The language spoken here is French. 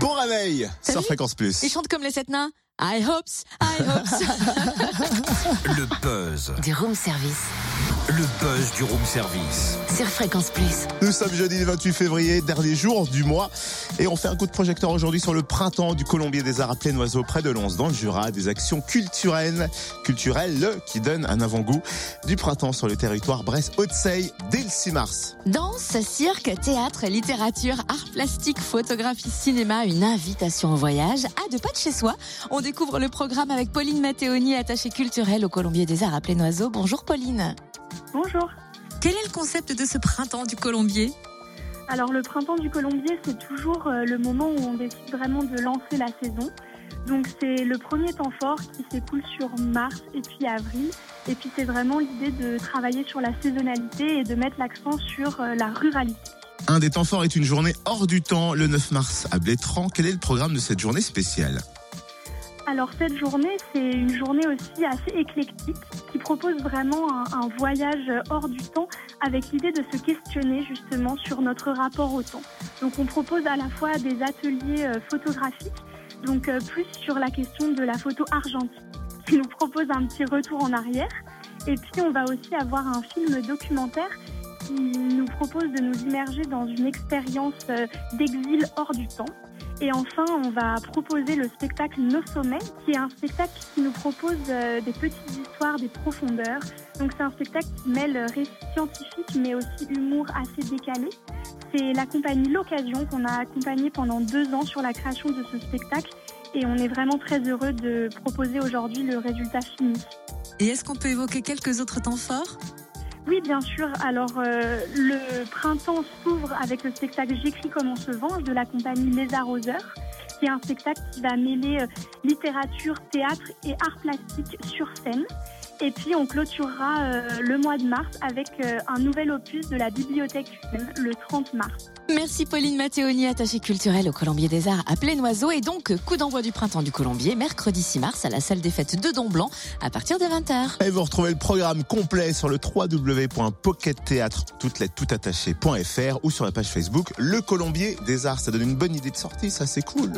Bon réveil sur Fréquence Plus. Ils chantent comme les sept nains. I hopes, I hopes. Le buzz. Du room service Le buzz du room service. sur Fréquence Plus. Nous sommes jeudi le 28 février, dernier jour du mois, et on fait un coup de projecteur aujourd'hui sur le printemps du Colombier des Arts à Plaine-Oiseau près de Lons dans le Jura, des actions culturelles, culturelles qui donnent un avant-goût du printemps sur le territoire Brest-Haute-Seille dès le 6 mars. Danse, cirque, théâtre, littérature, art plastique, photographie, cinéma, une invitation au voyage à deux pas de chez soi. On découvre le programme avec Pauline Matteoni, attachée culturelle au Colombier des Arts à Bonjour Pauline. Bonjour. Quel est le concept de ce printemps du Colombier? Alors le printemps du Colombier, c'est toujours euh, le moment où on décide vraiment de lancer la saison. Donc c'est le premier temps fort qui s'écoule sur mars et puis avril. Et puis c'est vraiment l'idée de travailler sur la saisonnalité et de mettre l'accent sur euh, la ruralité. Un des temps forts est une journée hors du temps, le 9 mars à Blétran. Quel est le programme de cette journée spéciale? Alors cette journée, c'est une journée aussi assez éclectique qui propose vraiment un, voyage hors du temps avec l'idée de se questionner justement sur notre rapport au temps. Donc on propose à la fois des ateliers euh, photographiques, donc euh, plus sur la question de la photo argentique, qui nous propose un petit retour en arrière. Et puis on va aussi avoir un film documentaire qui nous propose de nous immerger dans une expérience euh, d'exil hors du temps. Et enfin, on va proposer le spectacle Nos Sommets, qui est un spectacle qui nous propose euh, des petites histoires, des profondeurs. Donc c'est un spectacle qui mêle récit scientifique, mais aussi humour assez décalé. C'est la compagnie L'Occasion qu'on a accompagné pendant deux ans sur la création de ce spectacle. Et on est vraiment très heureux de proposer aujourd'hui le résultat fini. Et est-ce qu'on peut évoquer quelques autres temps forts? Oui, bien sûr. Alors, euh, le printemps s'ouvre avec le spectacle J'écris comme on se venge de la compagnie Les Arroseurs, qui est un spectacle qui va mêler euh, littérature, théâtre et art plastique sur scène. Et puis, on clôturera euh, le mois de mars avec euh, un nouvel opus de la Bibliothèque humaine le 30 mars. Merci Pauline Matteoni, attachée culturelle au Colombier des Arts à Plaine-Oiseau. Et donc, coup d'envoi du printemps du Colombier, mercredi 6 mars à la salle des fêtes de Don Blanc à partir de 20h. Et vous retrouvez le programme complet sur le www.pockettheatre, ou sur la page Facebook Le Colombier des Arts. Ça donne une bonne idée de sortie, ça c'est cool.